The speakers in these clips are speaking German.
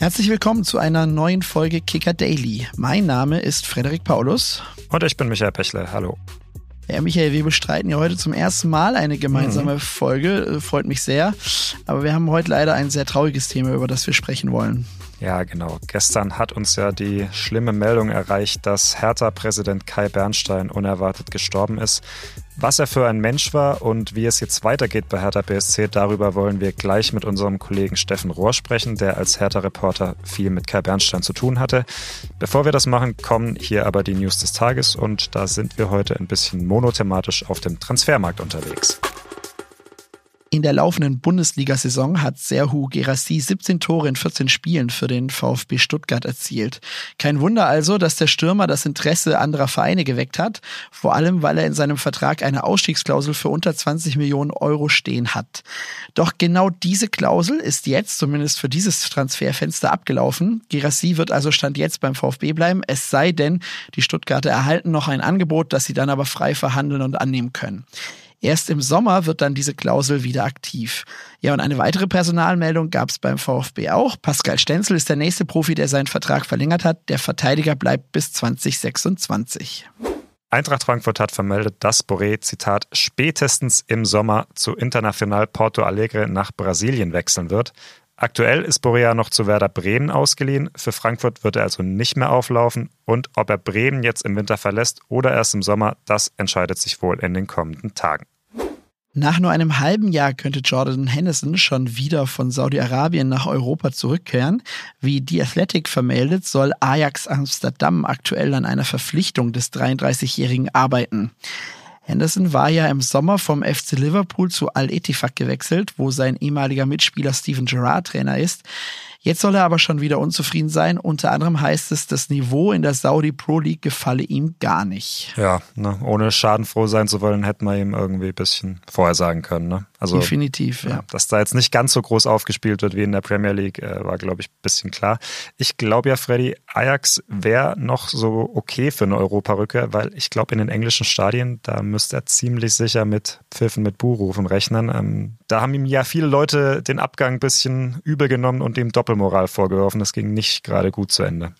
Herzlich willkommen zu einer neuen Folge Kicker Daily. Mein Name ist Frederik Paulus. Und ich bin Michael Pechle. Hallo. Ja, Michael, wir bestreiten ja heute zum ersten Mal eine gemeinsame mhm. Folge. Freut mich sehr. Aber wir haben heute leider ein sehr trauriges Thema, über das wir sprechen wollen. Ja, genau. Gestern hat uns ja die schlimme Meldung erreicht, dass Hertha-Präsident Kai Bernstein unerwartet gestorben ist. Was er für ein Mensch war und wie es jetzt weitergeht bei Hertha BSC, darüber wollen wir gleich mit unserem Kollegen Steffen Rohr sprechen, der als Hertha-Reporter viel mit Kai Bernstein zu tun hatte. Bevor wir das machen, kommen hier aber die News des Tages und da sind wir heute ein bisschen monothematisch auf dem Transfermarkt unterwegs. In der laufenden Bundesliga-Saison hat Serhu Gerassi 17 Tore in 14 Spielen für den VfB Stuttgart erzielt. Kein Wunder also, dass der Stürmer das Interesse anderer Vereine geweckt hat, vor allem weil er in seinem Vertrag eine Ausstiegsklausel für unter 20 Millionen Euro stehen hat. Doch genau diese Klausel ist jetzt, zumindest für dieses Transferfenster, abgelaufen. Gerassi wird also Stand jetzt beim VfB bleiben, es sei denn, die Stuttgarter erhalten noch ein Angebot, das sie dann aber frei verhandeln und annehmen können. Erst im Sommer wird dann diese Klausel wieder aktiv. Ja, und eine weitere Personalmeldung gab es beim VfB auch. Pascal Stenzel ist der nächste Profi, der seinen Vertrag verlängert hat. Der Verteidiger bleibt bis 2026. Eintracht Frankfurt hat vermeldet, dass Boré, Zitat, spätestens im Sommer zu International Porto Alegre nach Brasilien wechseln wird. Aktuell ist Borea noch zu Werder Bremen ausgeliehen. Für Frankfurt wird er also nicht mehr auflaufen. Und ob er Bremen jetzt im Winter verlässt oder erst im Sommer, das entscheidet sich wohl in den kommenden Tagen. Nach nur einem halben Jahr könnte Jordan Henderson schon wieder von Saudi-Arabien nach Europa zurückkehren. Wie The Athletic vermeldet, soll Ajax Amsterdam aktuell an einer Verpflichtung des 33-Jährigen arbeiten. Henderson war ja im Sommer vom FC Liverpool zu Al-Etifak gewechselt, wo sein ehemaliger Mitspieler Steven Gerrard Trainer ist. Jetzt soll er aber schon wieder unzufrieden sein. Unter anderem heißt es, das Niveau in der Saudi Pro League gefalle ihm gar nicht. Ja, ne, ohne schadenfroh sein zu wollen, hätte man ihm irgendwie ein bisschen vorher sagen können. Ne? Also, Definitiv, ja. Dass da jetzt nicht ganz so groß aufgespielt wird wie in der Premier League, äh, war, glaube ich, ein bisschen klar. Ich glaube ja, Freddy, Ajax wäre noch so okay für eine Europarücke, weil ich glaube, in den englischen Stadien, da müsste er ziemlich sicher mit Pfiffen, mit Buhrufen rechnen. Ähm, da haben ihm ja viele Leute den Abgang ein bisschen übel genommen und ihm doppelt Doppelmoral vorgeworfen. Das ging nicht gerade gut zu Ende.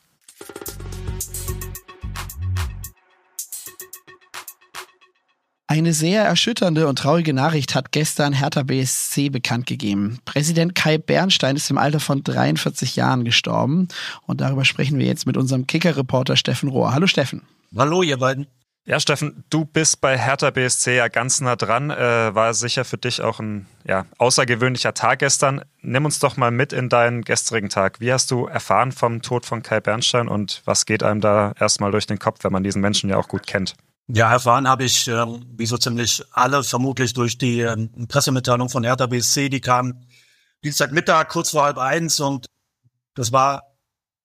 Eine sehr erschütternde und traurige Nachricht hat gestern Hertha BSC bekannt gegeben. Präsident Kai Bernstein ist im Alter von 43 Jahren gestorben und darüber sprechen wir jetzt mit unserem Kicker-Reporter Steffen Rohr. Hallo Steffen. Hallo ihr beiden. Ja, Steffen, du bist bei Hertha BSC ja ganz nah dran. Äh, war sicher für dich auch ein ja, außergewöhnlicher Tag gestern. Nimm uns doch mal mit in deinen gestrigen Tag. Wie hast du erfahren vom Tod von Kai Bernstein und was geht einem da erstmal durch den Kopf, wenn man diesen Menschen ja auch gut kennt? Ja, erfahren habe ich, äh, wie so ziemlich alle, vermutlich durch die äh, Pressemitteilung von Hertha BSC. Die kam Dienstagmittag kurz vor halb eins und das war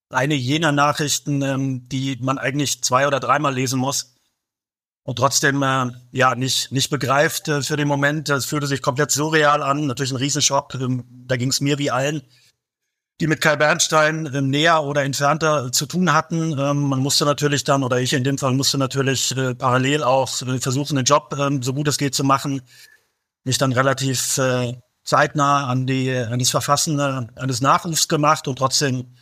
eine jener Nachrichten, ähm, die man eigentlich zwei oder dreimal lesen muss und trotzdem äh, ja nicht nicht begreift äh, für den Moment. Es fühlte sich komplett surreal an, natürlich ein Riesenschock. Ähm, da ging es mir wie allen, die mit Kai Bernstein äh, näher oder entfernter zu tun hatten. Ähm, man musste natürlich dann, oder ich in dem Fall musste natürlich äh, parallel auch äh, versuchen, den Job äh, so gut es geht zu machen. Mich dann relativ äh, zeitnah an die an das Verfassen äh, eines Nachrufs gemacht und trotzdem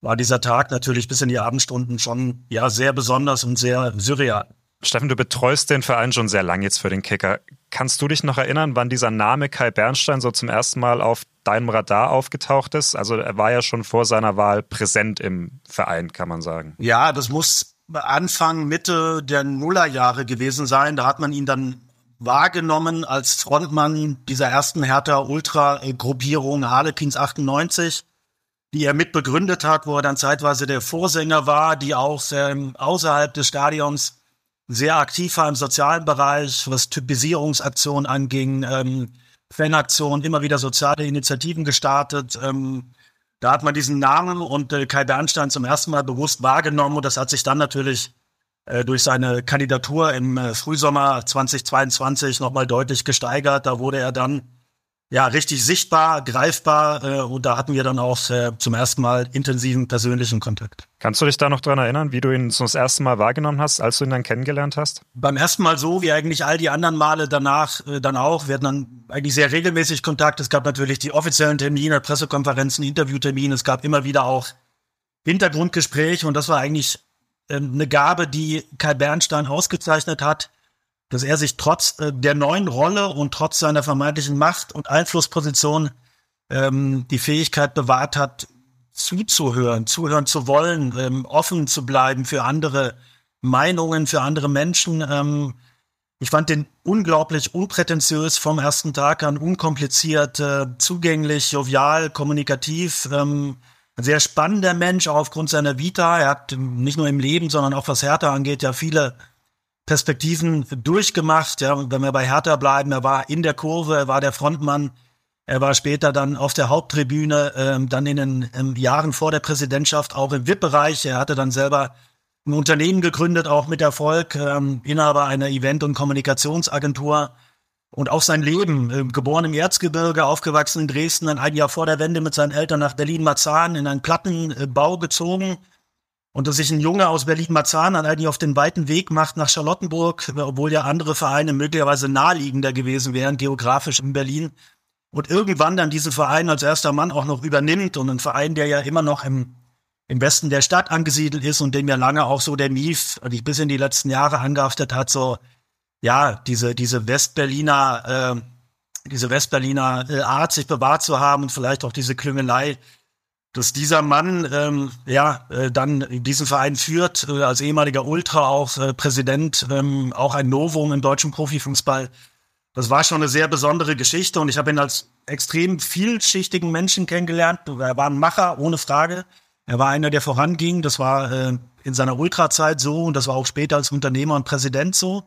war dieser Tag natürlich bis in die Abendstunden schon ja sehr besonders und sehr surreal. Steffen, du betreust den Verein schon sehr lang jetzt für den Kicker. Kannst du dich noch erinnern, wann dieser Name Kai Bernstein so zum ersten Mal auf deinem Radar aufgetaucht ist? Also er war ja schon vor seiner Wahl präsent im Verein, kann man sagen. Ja, das muss Anfang, Mitte der Nullerjahre gewesen sein. Da hat man ihn dann wahrgenommen als Frontmann dieser ersten Hertha-Ultra-Gruppierung Harlequins 98, die er mitbegründet hat, wo er dann zeitweise der Vorsänger war, die auch ähm, außerhalb des Stadions sehr aktiv war im sozialen Bereich, was Typisierungsaktionen anging, ähm, Fanaktionen, immer wieder soziale Initiativen gestartet. Ähm, da hat man diesen Namen und äh, Kai Bernstein zum ersten Mal bewusst wahrgenommen und das hat sich dann natürlich äh, durch seine Kandidatur im äh, Frühsommer 2022 nochmal deutlich gesteigert. Da wurde er dann ja, richtig sichtbar, greifbar äh, und da hatten wir dann auch äh, zum ersten Mal intensiven persönlichen Kontakt. Kannst du dich da noch dran erinnern, wie du ihn so das erste Mal wahrgenommen hast, als du ihn dann kennengelernt hast? Beim ersten Mal so, wie eigentlich all die anderen Male danach äh, dann auch. Wir hatten dann eigentlich sehr regelmäßig Kontakt. Es gab natürlich die offiziellen Termine, Pressekonferenzen, Interviewtermine. Es gab immer wieder auch Hintergrundgespräche und das war eigentlich äh, eine Gabe, die Kai Bernstein ausgezeichnet hat dass er sich trotz äh, der neuen Rolle und trotz seiner vermeintlichen Macht und Einflussposition ähm, die Fähigkeit bewahrt hat, zuzuhören, zuhören zu wollen, ähm, offen zu bleiben für andere Meinungen, für andere Menschen. Ähm, ich fand den unglaublich unprätentiös vom ersten Tag an, unkompliziert, äh, zugänglich, jovial, kommunikativ. Ähm, ein sehr spannender Mensch, auch aufgrund seiner Vita. Er hat nicht nur im Leben, sondern auch was Härte angeht, ja viele Perspektiven durchgemacht. Ja, wenn wir bei Hertha bleiben, er war in der Kurve, er war der Frontmann, er war später dann auf der Haupttribüne, ähm, dann in den ähm, Jahren vor der Präsidentschaft auch im VIP-Bereich. Er hatte dann selber ein Unternehmen gegründet, auch mit Erfolg, ähm, Inhaber einer Event- und Kommunikationsagentur. Und auch sein Leben, äh, geboren im Erzgebirge, aufgewachsen in Dresden, dann ein Jahr vor der Wende mit seinen Eltern nach Berlin-Marzahn in einen Plattenbau gezogen und dass sich ein Junge aus Berlin-Marzahn dann eigentlich auf den weiten Weg macht nach Charlottenburg, obwohl ja andere Vereine möglicherweise naheliegender gewesen wären, geografisch in Berlin. Und irgendwann dann diesen Verein als erster Mann auch noch übernimmt und ein Verein, der ja immer noch im, im Westen der Stadt angesiedelt ist und dem ja lange auch so der Mief, und ich bis in die letzten Jahre angehaftet hat, so, ja, diese, diese Westberliner, äh, diese Westberliner äh, Art, sich bewahrt zu haben und vielleicht auch diese Klüngelei, dass dieser Mann ähm, ja äh, dann diesen Verein führt, äh, als ehemaliger Ultra auch äh, Präsident, ähm, auch ein Novum im deutschen Profifußball. Das war schon eine sehr besondere Geschichte und ich habe ihn als extrem vielschichtigen Menschen kennengelernt. Er war ein Macher, ohne Frage. Er war einer, der voranging. Das war äh, in seiner Ultra-Zeit so und das war auch später als Unternehmer und Präsident so.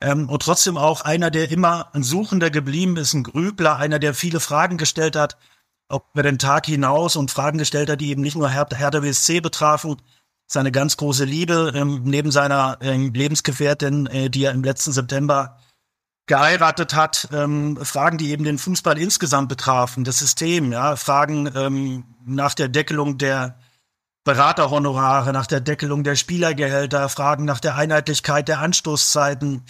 Ähm, und trotzdem auch einer, der immer ein Suchender geblieben ist, ein Grübler, einer, der viele Fragen gestellt hat, über den Tag hinaus und Fragen gestellt hat, die eben nicht nur Hertha, Hertha BSC betrafen, seine ganz große Liebe ähm, neben seiner ähm, Lebensgefährtin, äh, die er im letzten September geheiratet hat, ähm, Fragen, die eben den Fußball insgesamt betrafen, das System, ja, Fragen ähm, nach der Deckelung der Beraterhonorare, nach der Deckelung der Spielergehälter, Fragen nach der Einheitlichkeit der Anstoßzeiten,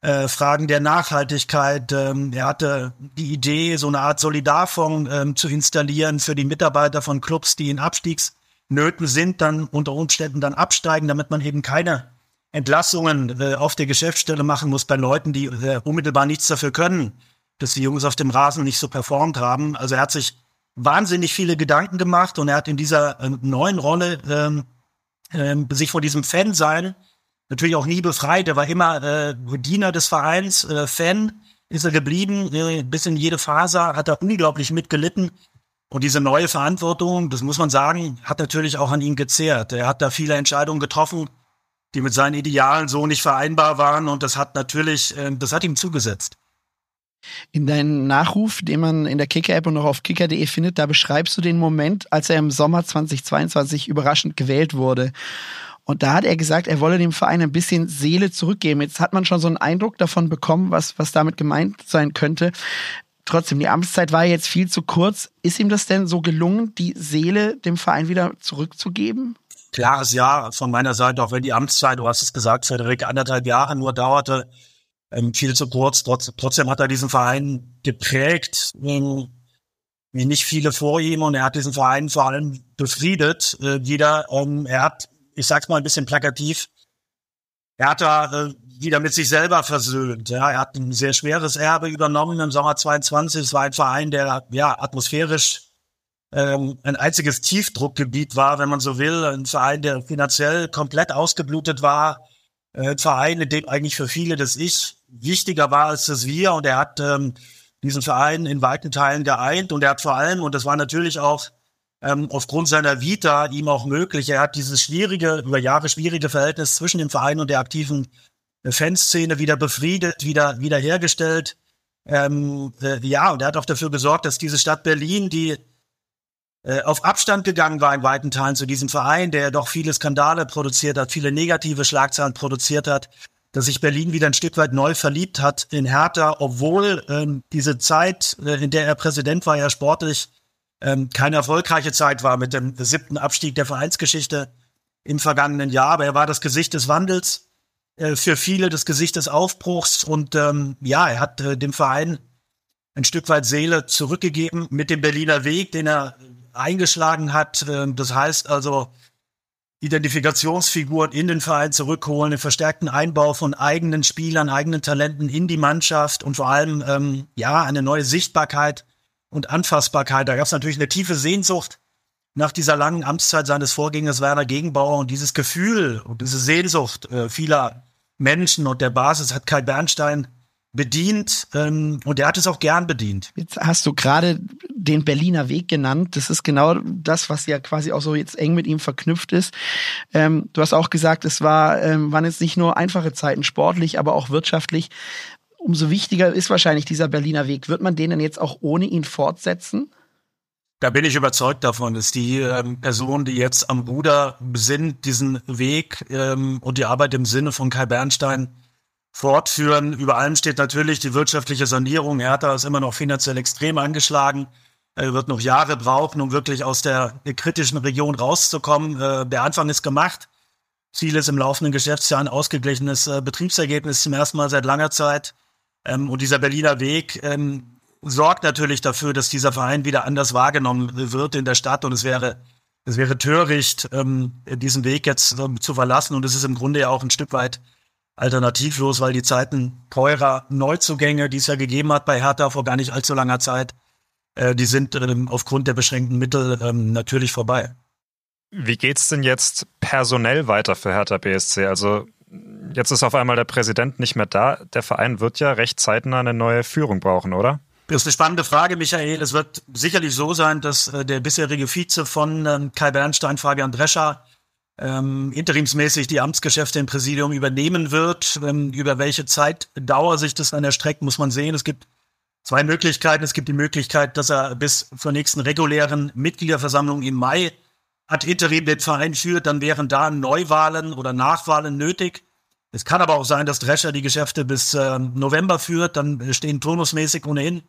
äh, Fragen der Nachhaltigkeit. Ähm, er hatte die Idee, so eine Art Solidarfonds ähm, zu installieren für die Mitarbeiter von Clubs, die in Abstiegsnöten sind, dann unter Umständen dann absteigen, damit man eben keine Entlassungen äh, auf der Geschäftsstelle machen muss bei Leuten, die äh, unmittelbar nichts dafür können, dass die Jungs auf dem Rasen nicht so performt haben. Also er hat sich wahnsinnig viele Gedanken gemacht und er hat in dieser äh, neuen Rolle ähm, sich vor diesem Fan-Sein natürlich auch nie befreit. Er war immer äh, Diener des Vereins, äh, Fan ist er geblieben, äh, bis in jede Faser hat er unglaublich mitgelitten. Und diese neue Verantwortung, das muss man sagen, hat natürlich auch an ihn gezehrt. Er hat da viele Entscheidungen getroffen, die mit seinen Idealen so nicht vereinbar waren. Und das hat natürlich, äh, das hat ihm zugesetzt. In deinem Nachruf, den man in der Kicker-App und noch auf kicker.de findet, da beschreibst du den Moment, als er im Sommer 2022 überraschend gewählt wurde. Und da hat er gesagt, er wolle dem Verein ein bisschen Seele zurückgeben. Jetzt hat man schon so einen Eindruck davon bekommen, was, was damit gemeint sein könnte. Trotzdem, die Amtszeit war jetzt viel zu kurz. Ist ihm das denn so gelungen, die Seele dem Verein wieder zurückzugeben? Klares Ja von meiner Seite, auch wenn die Amtszeit, du hast es gesagt, Frederik, anderthalb Jahre nur dauerte, ähm, viel zu kurz. Trotz, trotzdem hat er diesen Verein geprägt, ähm, wie nicht viele vor ihm, und er hat diesen Verein vor allem befriedet. Äh, jeder, ähm, er hat ich sag's mal ein bisschen plakativ, er hat da äh, wieder mit sich selber versöhnt. Ja, er hat ein sehr schweres Erbe übernommen im Sommer 22. Es war ein Verein, der ja atmosphärisch ähm, ein einziges Tiefdruckgebiet war, wenn man so will. Ein Verein, der finanziell komplett ausgeblutet war. Ein Verein, in dem eigentlich für viele das Ich wichtiger war als das Wir. Und er hat ähm, diesen Verein in weiten Teilen geeint. Und er hat vor allem, und das war natürlich auch ähm, aufgrund seiner Vita ihm auch möglich. Er hat dieses schwierige, über Jahre schwierige Verhältnis zwischen dem Verein und der aktiven äh, Fanszene wieder befriedet, wieder wiederhergestellt. Ähm, äh, ja, und er hat auch dafür gesorgt, dass diese Stadt Berlin, die äh, auf Abstand gegangen war in weiten Teilen zu diesem Verein, der doch viele Skandale produziert hat, viele negative Schlagzeilen produziert hat, dass sich Berlin wieder ein Stück weit neu verliebt hat in Hertha, obwohl ähm, diese Zeit, äh, in der er Präsident war, ja sportlich ähm, keine erfolgreiche Zeit war mit dem siebten Abstieg der Vereinsgeschichte im vergangenen Jahr. Aber er war das Gesicht des Wandels, äh, für viele das Gesicht des Aufbruchs und ähm, ja, er hat äh, dem Verein ein Stück weit Seele zurückgegeben mit dem Berliner Weg, den er eingeschlagen hat. Ähm, das heißt also, Identifikationsfiguren in den Verein zurückholen, den verstärkten Einbau von eigenen Spielern, eigenen Talenten in die Mannschaft und vor allem ähm, ja eine neue Sichtbarkeit und Anfassbarkeit. Da gab es natürlich eine tiefe Sehnsucht nach dieser langen Amtszeit seines Vorgängers Werner Gegenbauer und dieses Gefühl und diese Sehnsucht äh, vieler Menschen und der Basis hat Kai Bernstein bedient ähm, und er hat es auch gern bedient. Jetzt hast du gerade den Berliner Weg genannt. Das ist genau das, was ja quasi auch so jetzt eng mit ihm verknüpft ist. Ähm, du hast auch gesagt, es war, ähm, waren jetzt nicht nur einfache Zeiten sportlich, aber auch wirtschaftlich. Umso wichtiger ist wahrscheinlich dieser Berliner Weg. Wird man den denn jetzt auch ohne ihn fortsetzen? Da bin ich überzeugt davon, dass die ähm, Personen, die jetzt am Ruder sind, diesen Weg ähm, und die Arbeit im Sinne von Kai Bernstein fortführen. Über allem steht natürlich die wirtschaftliche Sanierung. Hertha ist immer noch finanziell extrem angeschlagen. Er wird noch Jahre brauchen, um wirklich aus der kritischen Region rauszukommen. Äh, der Anfang ist gemacht. Ziel ist im laufenden Geschäftsjahr ein ausgeglichenes äh, Betriebsergebnis zum ersten Mal seit langer Zeit. Ähm, und dieser Berliner Weg ähm, sorgt natürlich dafür, dass dieser Verein wieder anders wahrgenommen wird in der Stadt. Und es wäre, es wäre töricht, ähm, diesen Weg jetzt zu verlassen. Und es ist im Grunde ja auch ein Stück weit alternativlos, weil die Zeiten teurer Neuzugänge, die es ja gegeben hat bei Hertha vor gar nicht allzu langer Zeit, äh, die sind ähm, aufgrund der beschränkten Mittel ähm, natürlich vorbei. Wie geht's denn jetzt personell weiter für Hertha BSC? Also jetzt ist auf einmal der Präsident nicht mehr da. Der Verein wird ja recht zeitnah eine neue Führung brauchen, oder? Das ist eine spannende Frage, Michael. Es wird sicherlich so sein, dass äh, der bisherige Vize von ähm, Kai Bernstein, Fabian Drescher, ähm, interimsmäßig die Amtsgeschäfte im Präsidium übernehmen wird. Ähm, über welche Zeitdauer sich das dann erstreckt, muss man sehen. Es gibt zwei Möglichkeiten. Es gibt die Möglichkeit, dass er bis zur nächsten regulären Mitgliederversammlung im Mai hat Interim den Verein führt, dann wären da Neuwahlen oder Nachwahlen nötig. Es kann aber auch sein, dass Drescher die Geschäfte bis äh, November führt, dann stehen turnusmäßig ohnehin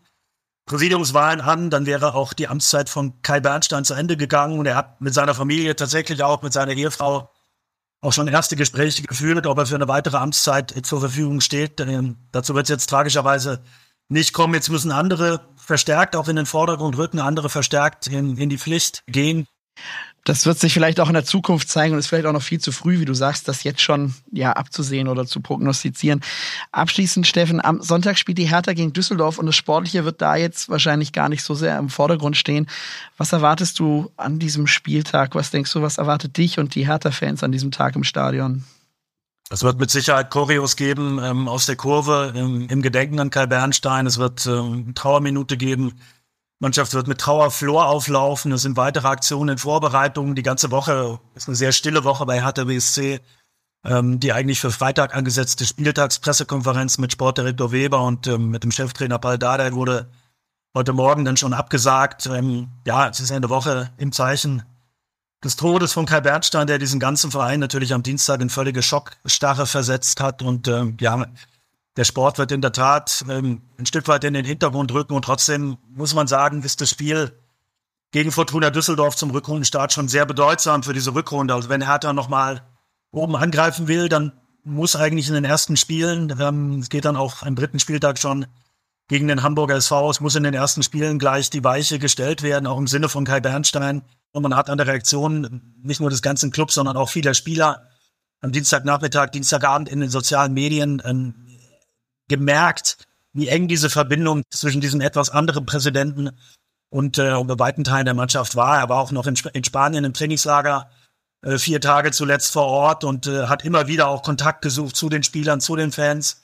Präsidiumswahlen an, dann wäre auch die Amtszeit von Kai Bernstein zu Ende gegangen und er hat mit seiner Familie tatsächlich auch mit seiner Ehefrau auch schon erste Gespräche geführt, ob er für eine weitere Amtszeit zur Verfügung steht. Ähm, dazu wird es jetzt tragischerweise nicht kommen. Jetzt müssen andere verstärkt auch in den Vordergrund rücken, andere verstärkt in, in die Pflicht gehen. Das wird sich vielleicht auch in der Zukunft zeigen und ist vielleicht auch noch viel zu früh, wie du sagst, das jetzt schon ja abzusehen oder zu prognostizieren. Abschließend, Steffen, am Sonntag spielt die Hertha gegen Düsseldorf und das Sportliche wird da jetzt wahrscheinlich gar nicht so sehr im Vordergrund stehen. Was erwartest du an diesem Spieltag? Was denkst du, was erwartet dich und die Hertha-Fans an diesem Tag im Stadion? Es wird mit Sicherheit Choreos geben ähm, aus der Kurve im, im, Gedenken an Kai Bernstein. Es wird ähm, Trauerminute geben Mannschaft wird mit Trauerflor auflaufen. Es sind weitere Aktionen in Vorbereitung. Die ganze Woche ist eine sehr stille Woche bei Hertha BSC. Ähm, die eigentlich für Freitag angesetzte Spieltagspressekonferenz mit Sportdirektor Weber und ähm, mit dem Cheftrainer Paul Dardai wurde heute Morgen dann schon abgesagt. Ähm, ja, es ist eine Woche im Zeichen des Todes von Kai Bernstein, der diesen ganzen Verein natürlich am Dienstag in völlige Schockstarre versetzt hat. Und ähm, ja, der Sport wird in der Tat ähm, ein Stück weit in den Hintergrund rücken und trotzdem muss man sagen, ist das Spiel gegen Fortuna Düsseldorf zum Rückrundenstart schon sehr bedeutsam für diese Rückrunde. Also wenn Hertha nochmal oben angreifen will, dann muss eigentlich in den ersten Spielen, ähm, es geht dann auch am dritten Spieltag schon gegen den Hamburger SV, es muss in den ersten Spielen gleich die Weiche gestellt werden, auch im Sinne von Kai Bernstein. Und man hat an der Reaktion nicht nur des ganzen Clubs, sondern auch vieler Spieler am Dienstagnachmittag, Dienstagabend in den sozialen Medien ähm, gemerkt, wie eng diese Verbindung zwischen diesem etwas anderen Präsidenten und äh, bei weiten Teilen der Mannschaft war. Er war auch noch in, in Spanien im Trainingslager äh, vier Tage zuletzt vor Ort und äh, hat immer wieder auch Kontakt gesucht zu den Spielern, zu den Fans,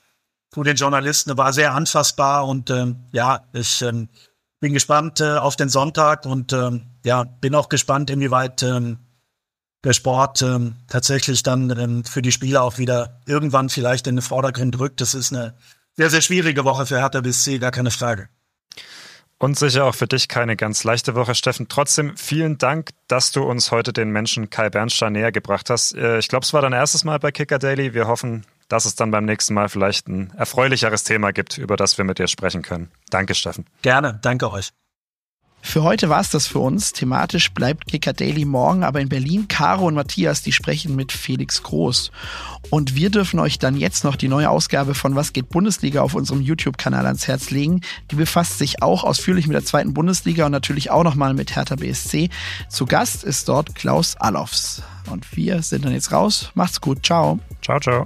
zu den Journalisten. Er war sehr anfassbar und ähm, ja, ich ähm, bin gespannt äh, auf den Sonntag und ähm, ja, bin auch gespannt, inwieweit ähm, der Sport ähm, tatsächlich dann ähm, für die Spieler auch wieder irgendwann vielleicht in den Vordergrund rückt. Das ist eine sehr, sehr schwierige Woche für Hertha BSC, gar keine Frage. Und sicher auch für dich keine ganz leichte Woche, Steffen. Trotzdem vielen Dank, dass du uns heute den Menschen Kai Bernstein näher gebracht hast. Äh, ich glaube, es war dein erstes Mal bei Kicker Daily. Wir hoffen, dass es dann beim nächsten Mal vielleicht ein erfreulicheres Thema gibt, über das wir mit dir sprechen können. Danke, Steffen. Gerne, danke euch. Für heute war es das für uns. Thematisch bleibt Kicker Daily morgen, aber in Berlin, Caro und Matthias, die sprechen mit Felix Groß. Und wir dürfen euch dann jetzt noch die neue Ausgabe von Was geht Bundesliga auf unserem YouTube-Kanal ans Herz legen. Die befasst sich auch ausführlich mit der zweiten Bundesliga und natürlich auch nochmal mit Hertha BSC. Zu Gast ist dort Klaus Allofs. Und wir sind dann jetzt raus. Macht's gut. Ciao. Ciao, ciao.